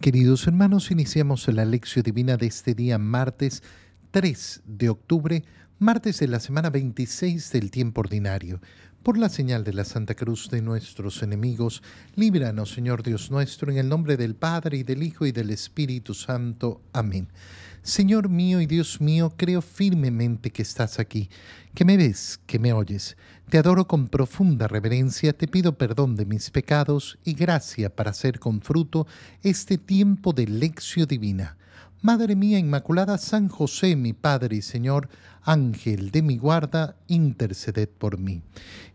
Queridos hermanos, iniciamos la lección divina de este día, martes 3 de octubre, martes de la semana 26 del tiempo ordinario. Por la señal de la Santa Cruz de nuestros enemigos, líbranos, Señor Dios nuestro, en el nombre del Padre y del Hijo y del Espíritu Santo. Amén. Señor mío y Dios mío, creo firmemente que estás aquí, que me ves, que me oyes. Te adoro con profunda reverencia, te pido perdón de mis pecados y gracia para hacer con fruto este tiempo de lección divina. Madre mía Inmaculada, San José, mi Padre y Señor, Ángel de mi guarda, interceded por mí.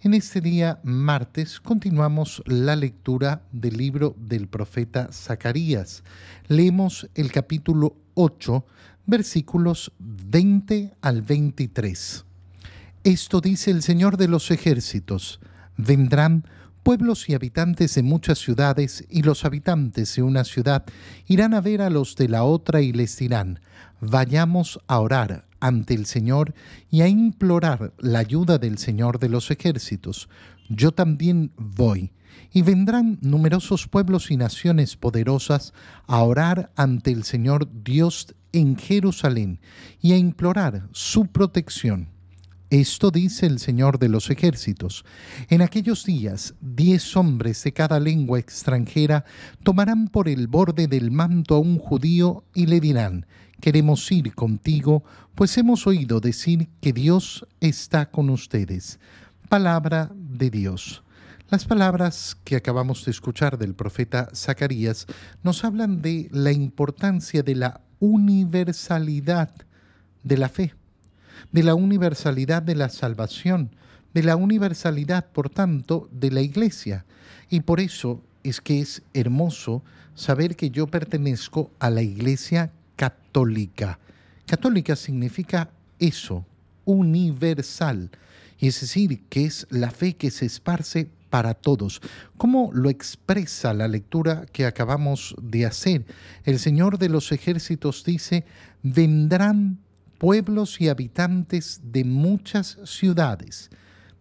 En este día, martes, continuamos la lectura del libro del profeta Zacarías. Leemos el capítulo 8, versículos 20 al 23. Esto dice el Señor de los ejércitos. Vendrán pueblos y habitantes de muchas ciudades, y los habitantes de una ciudad irán a ver a los de la otra y les dirán, vayamos a orar ante el Señor y a implorar la ayuda del Señor de los ejércitos. Yo también voy. Y vendrán numerosos pueblos y naciones poderosas a orar ante el Señor Dios en Jerusalén y a implorar su protección. Esto dice el Señor de los ejércitos. En aquellos días, diez hombres de cada lengua extranjera tomarán por el borde del manto a un judío y le dirán, queremos ir contigo, pues hemos oído decir que Dios está con ustedes. Palabra de Dios. Las palabras que acabamos de escuchar del profeta Zacarías nos hablan de la importancia de la universalidad de la fe de la universalidad de la salvación, de la universalidad, por tanto, de la iglesia. Y por eso es que es hermoso saber que yo pertenezco a la iglesia católica. Católica significa eso, universal. Y es decir, que es la fe que se esparce para todos. ¿Cómo lo expresa la lectura que acabamos de hacer? El Señor de los ejércitos dice, vendrán pueblos y habitantes de muchas ciudades,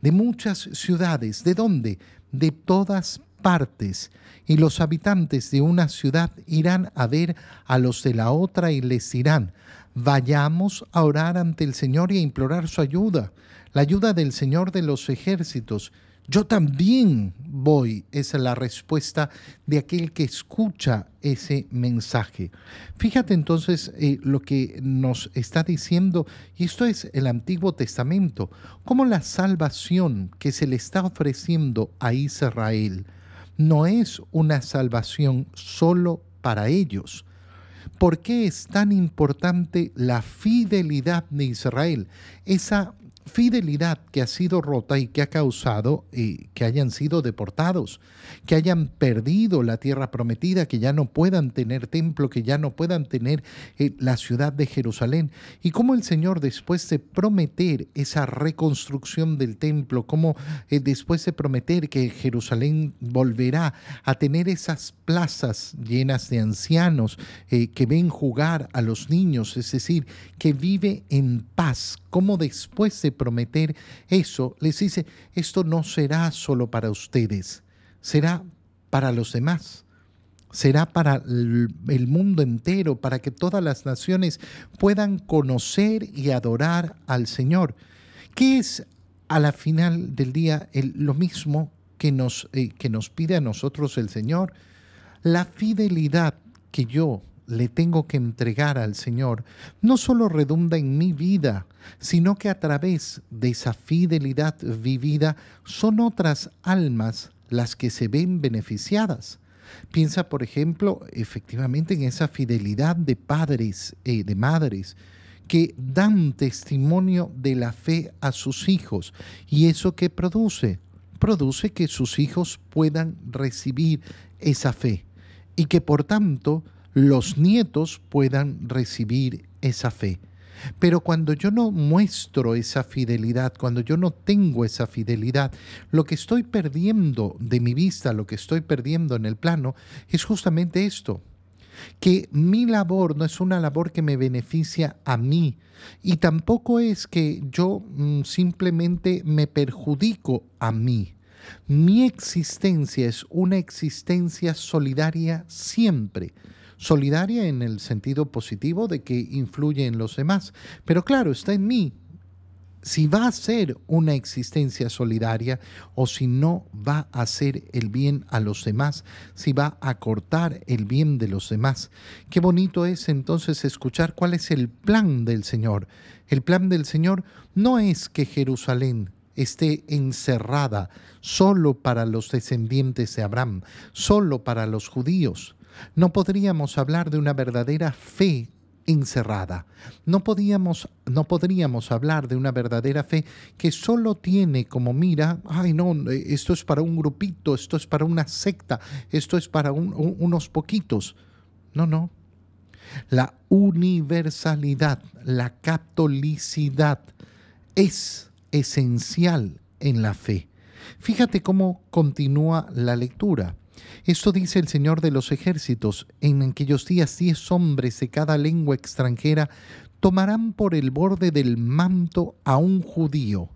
de muchas ciudades, ¿de dónde? De todas partes. Y los habitantes de una ciudad irán a ver a los de la otra y les dirán, vayamos a orar ante el Señor y a implorar su ayuda, la ayuda del Señor de los ejércitos, yo también voy, es la respuesta de aquel que escucha ese mensaje. Fíjate entonces eh, lo que nos está diciendo, y esto es el Antiguo Testamento, como la salvación que se le está ofreciendo a Israel no es una salvación solo para ellos. ¿Por qué es tan importante la fidelidad de Israel? Esa fidelidad que ha sido rota y que ha causado eh, que hayan sido deportados, que hayan perdido la tierra prometida, que ya no puedan tener templo, que ya no puedan tener eh, la ciudad de Jerusalén. Y cómo el Señor después de prometer esa reconstrucción del templo, cómo eh, después de prometer que Jerusalén volverá a tener esas plazas llenas de ancianos que ven jugar a los niños, es decir, que vive en paz, como después de prometer eso, les dice, esto no será solo para ustedes, será para los demás, será para el mundo entero, para que todas las naciones puedan conocer y adorar al Señor. ¿Qué es a la final del día lo mismo que nos, eh, que nos pide a nosotros el Señor? La fidelidad que yo le tengo que entregar al Señor no solo redunda en mi vida, sino que a través de esa fidelidad vivida son otras almas las que se ven beneficiadas. Piensa, por ejemplo, efectivamente en esa fidelidad de padres y de madres que dan testimonio de la fe a sus hijos. ¿Y eso qué produce? Produce que sus hijos puedan recibir esa fe y que por tanto los nietos puedan recibir esa fe. Pero cuando yo no muestro esa fidelidad, cuando yo no tengo esa fidelidad, lo que estoy perdiendo de mi vista, lo que estoy perdiendo en el plano, es justamente esto, que mi labor no es una labor que me beneficia a mí y tampoco es que yo mm, simplemente me perjudico a mí. Mi existencia es una existencia solidaria siempre solidaria en el sentido positivo de que influye en los demás. Pero claro, está en mí si va a ser una existencia solidaria o si no va a hacer el bien a los demás, si va a cortar el bien de los demás. Qué bonito es entonces escuchar cuál es el plan del Señor. El plan del Señor no es que Jerusalén esté encerrada solo para los descendientes de Abraham, solo para los judíos. No podríamos hablar de una verdadera fe encerrada. No, no podríamos hablar de una verdadera fe que solo tiene como mira, ay no, esto es para un grupito, esto es para una secta, esto es para unos poquitos. No, no. La universalidad, la catolicidad es esencial en la fe. Fíjate cómo continúa la lectura. Esto dice el Señor de los ejércitos, en aquellos días diez hombres de cada lengua extranjera tomarán por el borde del manto a un judío.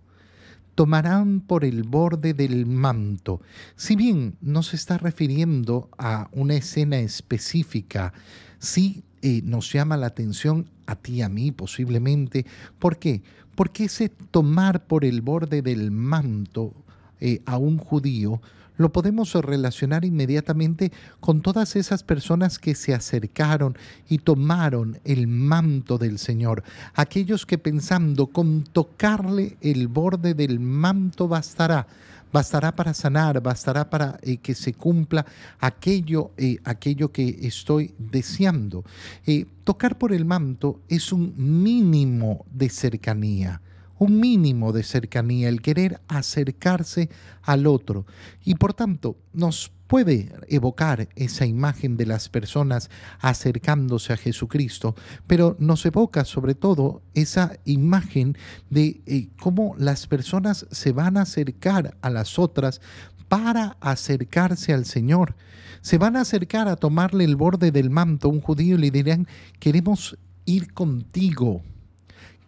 Tomarán por el borde del manto. Si bien no se está refiriendo a una escena específica, sí eh, nos llama la atención a ti, a mí posiblemente. ¿Por qué? Porque ese tomar por el borde del manto eh, a un judío lo podemos relacionar inmediatamente con todas esas personas que se acercaron y tomaron el manto del Señor, aquellos que pensando con tocarle el borde del manto bastará, bastará para sanar, bastará para eh, que se cumpla aquello, eh, aquello que estoy deseando. Eh, tocar por el manto es un mínimo de cercanía un mínimo de cercanía, el querer acercarse al otro. Y por tanto, nos puede evocar esa imagen de las personas acercándose a Jesucristo, pero nos evoca sobre todo esa imagen de eh, cómo las personas se van a acercar a las otras para acercarse al Señor. Se van a acercar a tomarle el borde del manto a un judío y le dirán, queremos ir contigo,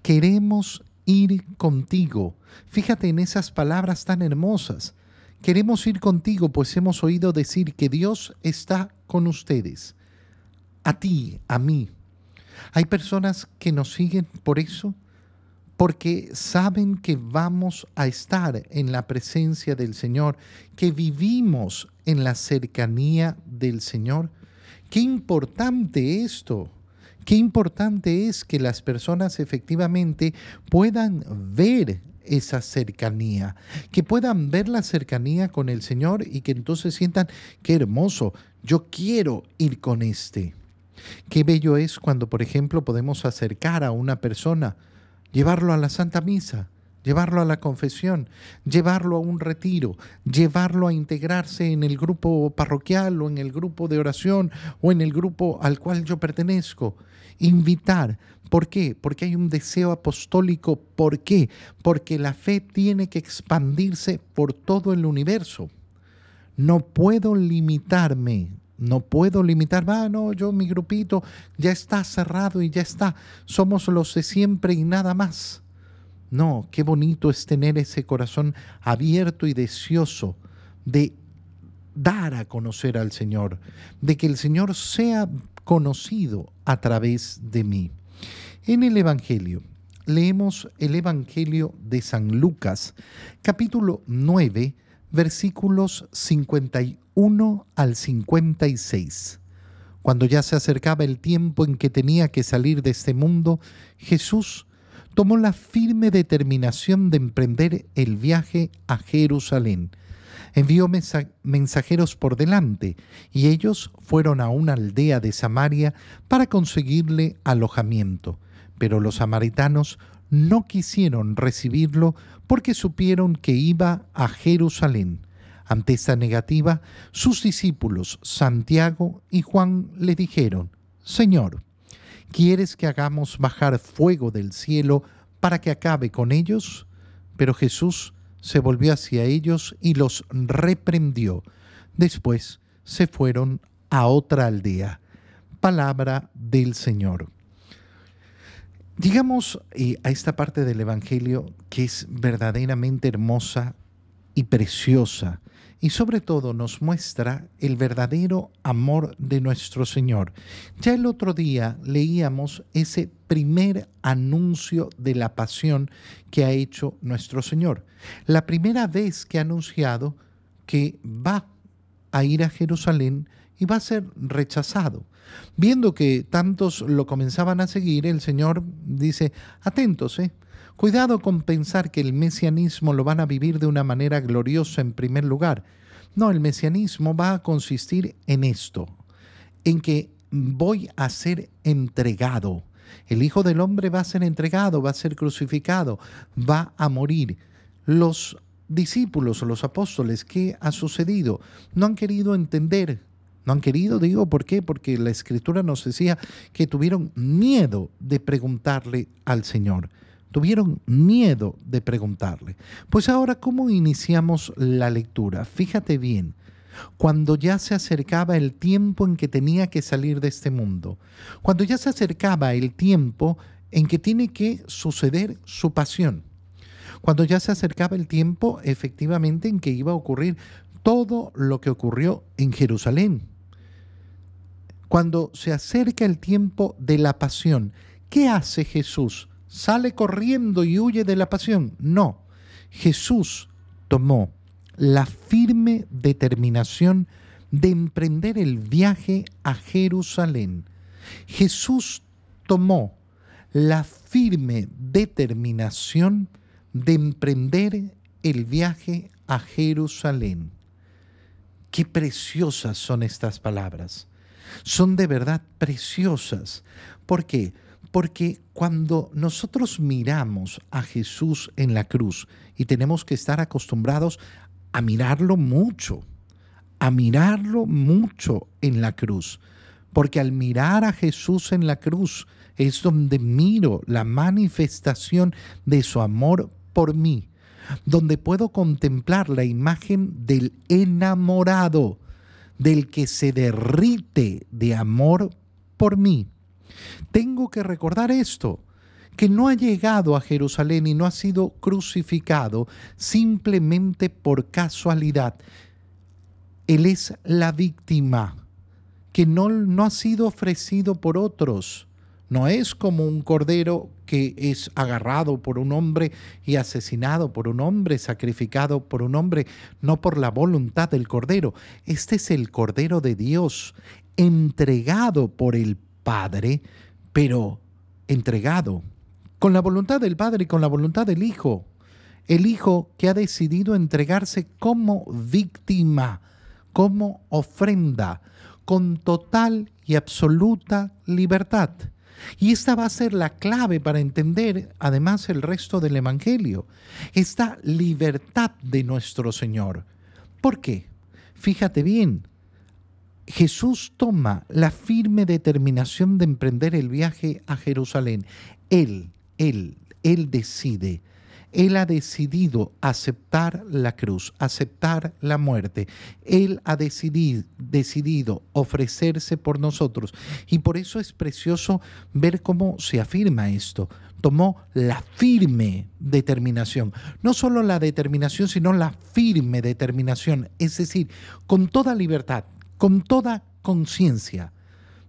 queremos ir contigo. Fíjate en esas palabras tan hermosas. Queremos ir contigo, pues hemos oído decir que Dios está con ustedes. A ti, a mí. Hay personas que nos siguen por eso, porque saben que vamos a estar en la presencia del Señor, que vivimos en la cercanía del Señor. Qué importante esto. Qué importante es que las personas efectivamente puedan ver esa cercanía, que puedan ver la cercanía con el Señor y que entonces sientan, qué hermoso, yo quiero ir con este. Qué bello es cuando, por ejemplo, podemos acercar a una persona, llevarlo a la Santa Misa, llevarlo a la confesión, llevarlo a un retiro, llevarlo a integrarse en el grupo parroquial o en el grupo de oración o en el grupo al cual yo pertenezco invitar. ¿Por qué? Porque hay un deseo apostólico. ¿Por qué? Porque la fe tiene que expandirse por todo el universo. No puedo limitarme, no puedo limitarme, ah, no, yo mi grupito ya está cerrado y ya está, somos los de siempre y nada más. No, qué bonito es tener ese corazón abierto y deseoso de dar a conocer al Señor, de que el Señor sea conocido a través de mí. En el Evangelio, leemos el Evangelio de San Lucas, capítulo 9, versículos 51 al 56. Cuando ya se acercaba el tiempo en que tenía que salir de este mundo, Jesús tomó la firme determinación de emprender el viaje a Jerusalén envió mensajeros por delante, y ellos fueron a una aldea de Samaria para conseguirle alojamiento. Pero los samaritanos no quisieron recibirlo porque supieron que iba a Jerusalén. Ante esta negativa, sus discípulos Santiago y Juan le dijeron, Señor, ¿quieres que hagamos bajar fuego del cielo para que acabe con ellos? Pero Jesús se volvió hacia ellos y los reprendió. Después se fueron a otra aldea. Palabra del Señor. Digamos eh, a esta parte del Evangelio que es verdaderamente hermosa y preciosa y sobre todo nos muestra el verdadero amor de nuestro Señor. Ya el otro día leíamos ese primer anuncio de la pasión que ha hecho nuestro Señor. La primera vez que ha anunciado que va a ir a Jerusalén y va a ser rechazado. Viendo que tantos lo comenzaban a seguir, el Señor dice, atentos, ¿eh? Cuidado con pensar que el mesianismo lo van a vivir de una manera gloriosa en primer lugar. No, el mesianismo va a consistir en esto, en que voy a ser entregado. El Hijo del Hombre va a ser entregado, va a ser crucificado, va a morir. Los discípulos los apóstoles, ¿qué ha sucedido? No han querido entender. No han querido, digo, ¿por qué? Porque la escritura nos decía que tuvieron miedo de preguntarle al Señor tuvieron miedo de preguntarle. Pues ahora, ¿cómo iniciamos la lectura? Fíjate bien, cuando ya se acercaba el tiempo en que tenía que salir de este mundo, cuando ya se acercaba el tiempo en que tiene que suceder su pasión, cuando ya se acercaba el tiempo efectivamente en que iba a ocurrir todo lo que ocurrió en Jerusalén. Cuando se acerca el tiempo de la pasión, ¿qué hace Jesús? Sale corriendo y huye de la pasión. No, Jesús tomó la firme determinación de emprender el viaje a Jerusalén. Jesús tomó la firme determinación de emprender el viaje a Jerusalén. Qué preciosas son estas palabras. Son de verdad preciosas. ¿Por qué? Porque cuando nosotros miramos a Jesús en la cruz y tenemos que estar acostumbrados a mirarlo mucho, a mirarlo mucho en la cruz, porque al mirar a Jesús en la cruz es donde miro la manifestación de su amor por mí, donde puedo contemplar la imagen del enamorado, del que se derrite de amor por mí. Tengo que recordar esto, que no ha llegado a Jerusalén y no ha sido crucificado simplemente por casualidad. Él es la víctima, que no, no ha sido ofrecido por otros. No es como un cordero que es agarrado por un hombre y asesinado por un hombre, sacrificado por un hombre, no por la voluntad del cordero. Este es el cordero de Dios, entregado por el Padre, pero entregado, con la voluntad del Padre y con la voluntad del Hijo. El Hijo que ha decidido entregarse como víctima, como ofrenda, con total y absoluta libertad. Y esta va a ser la clave para entender además el resto del Evangelio, esta libertad de nuestro Señor. ¿Por qué? Fíjate bien, Jesús toma la firme determinación de emprender el viaje a Jerusalén. Él, él, él decide. Él ha decidido aceptar la cruz, aceptar la muerte. Él ha decidido, ofrecerse por nosotros. Y por eso es precioso ver cómo se afirma esto. Tomó la firme determinación. No solo la determinación, sino la firme determinación. Es decir, con toda libertad, con toda conciencia.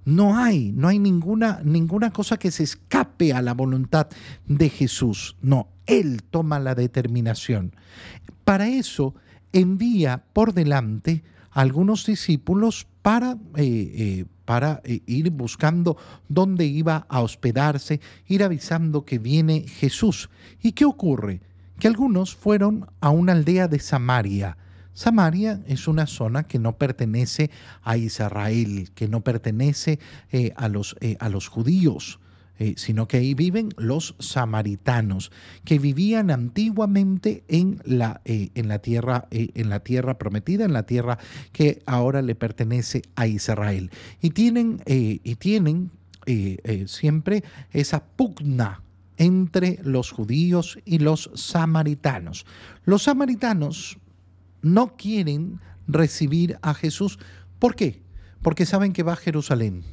No hay, no hay ninguna, ninguna cosa que se escape a la voluntad de Jesús. No, Él toma la determinación. Para eso envía por delante a algunos discípulos para, eh, eh, para eh, ir buscando dónde iba a hospedarse, ir avisando que viene Jesús. ¿Y qué ocurre? Que algunos fueron a una aldea de Samaria Samaria es una zona que no pertenece a Israel, que no pertenece eh, a, los, eh, a, los, judíos. Eh, sino que ahí viven los samaritanos, que vivían antiguamente en la, en la, tierra, en la tierra prometida, en la tierra que ahora le pertenece a Israel. Y tienen, y tienen siempre esa pugna entre los judíos y los samaritanos. Los samaritanos no quieren recibir a Jesús. ¿Por qué? Porque saben que va a Jerusalén.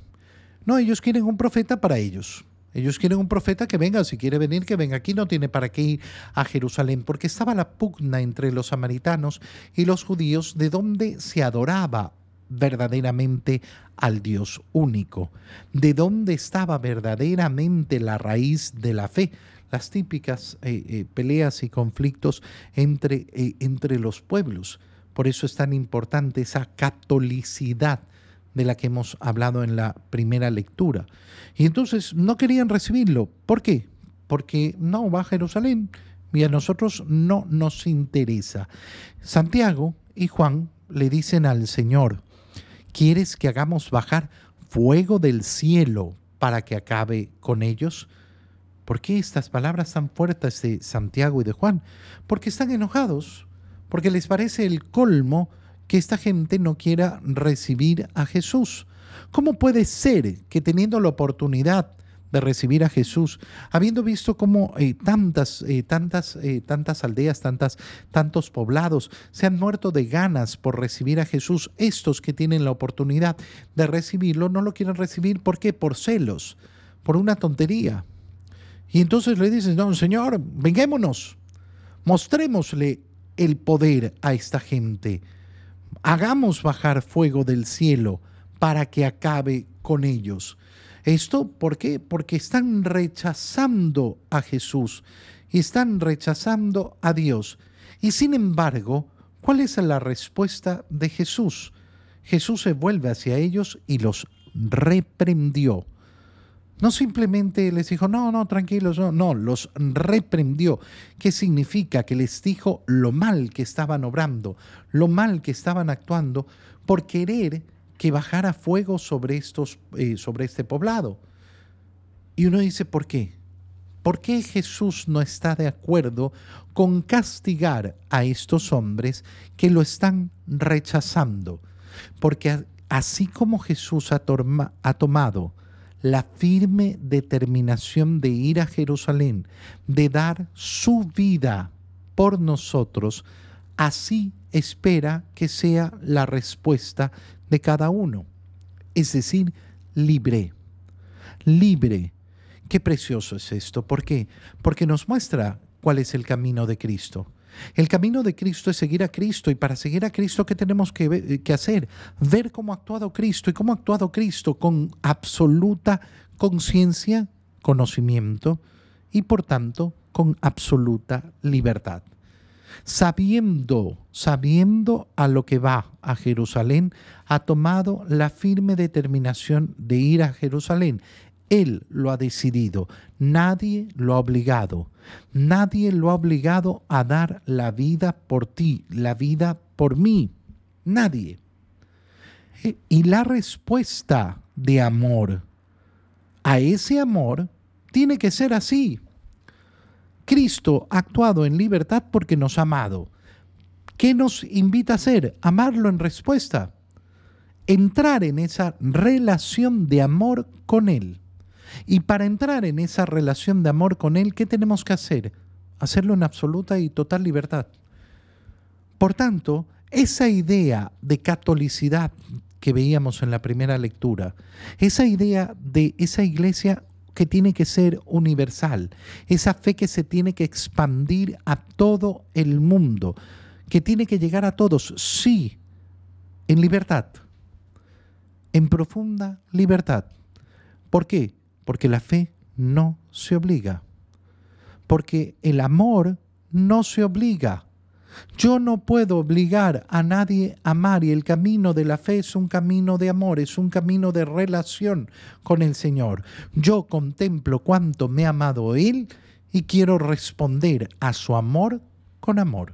No, ellos quieren un profeta para ellos. Ellos quieren un profeta que venga, si quiere venir, que venga aquí, no tiene para qué ir a Jerusalén, porque estaba la pugna entre los samaritanos y los judíos de donde se adoraba verdaderamente al Dios único, de dónde estaba verdaderamente la raíz de la fe, las típicas eh, eh, peleas y conflictos entre, eh, entre los pueblos. Por eso es tan importante esa catolicidad de la que hemos hablado en la primera lectura. Y entonces no querían recibirlo. ¿Por qué? Porque no va a Jerusalén y a nosotros no nos interesa. Santiago y Juan le dicen al Señor, ¿quieres que hagamos bajar fuego del cielo para que acabe con ellos? ¿Por qué estas palabras tan fuertes de Santiago y de Juan? Porque están enojados, porque les parece el colmo que esta gente no quiera recibir a Jesús. ¿Cómo puede ser que teniendo la oportunidad de recibir a Jesús, habiendo visto cómo eh, tantas, eh, tantas, eh, tantas aldeas, tantas, tantos poblados se han muerto de ganas por recibir a Jesús, estos que tienen la oportunidad de recibirlo no lo quieren recibir, ¿por qué? Por celos, por una tontería. Y entonces le dices, no, Señor, vengámonos, mostrémosle el poder a esta gente hagamos bajar fuego del cielo para que acabe con ellos. ¿Esto por qué? Porque están rechazando a Jesús, están rechazando a Dios. Y sin embargo, ¿cuál es la respuesta de Jesús? Jesús se vuelve hacia ellos y los reprendió. No simplemente les dijo, no, no, tranquilos, no, no, los reprendió. ¿Qué significa? Que les dijo lo mal que estaban obrando, lo mal que estaban actuando por querer que bajara fuego sobre, estos, eh, sobre este poblado. Y uno dice, ¿por qué? ¿Por qué Jesús no está de acuerdo con castigar a estos hombres que lo están rechazando? Porque así como Jesús ha, ha tomado la firme determinación de ir a Jerusalén, de dar su vida por nosotros, así espera que sea la respuesta de cada uno. Es decir, libre. Libre. Qué precioso es esto. ¿Por qué? Porque nos muestra cuál es el camino de Cristo. El camino de Cristo es seguir a Cristo y para seguir a Cristo, ¿qué tenemos que, hacer? Ver cómo ha actuado Cristo y cómo ha actuado Cristo con absoluta conciencia, conocimiento y por tanto con absoluta libertad. Sabiendo, sabiendo a lo que va a Jerusalén, ha tomado la firme determinación de ir a Jerusalén. Él lo ha decidido, nadie lo ha obligado. Nadie lo ha obligado a dar la vida por ti, la vida por mí. Nadie. Y la respuesta de amor a ese amor tiene que ser así. Cristo ha actuado en libertad porque nos ha amado. ¿Qué nos invita a hacer? Amarlo en respuesta. Entrar en esa relación de amor con Él. Y para entrar en esa relación de amor con Él, ¿qué tenemos que hacer? Hacerlo en absoluta y total libertad. Por tanto, esa idea de catolicidad que veíamos en la primera lectura, esa idea de esa iglesia que tiene que ser universal, esa fe que se tiene que expandir a todo el mundo, que tiene que llegar a todos, sí, en libertad, en profunda libertad. ¿Por qué? Porque la fe no se obliga. Porque el amor no se obliga. Yo no puedo obligar a nadie a amar y el camino de la fe es un camino de amor, es un camino de relación con el Señor. Yo contemplo cuánto me ha amado Él y quiero responder a su amor con amor.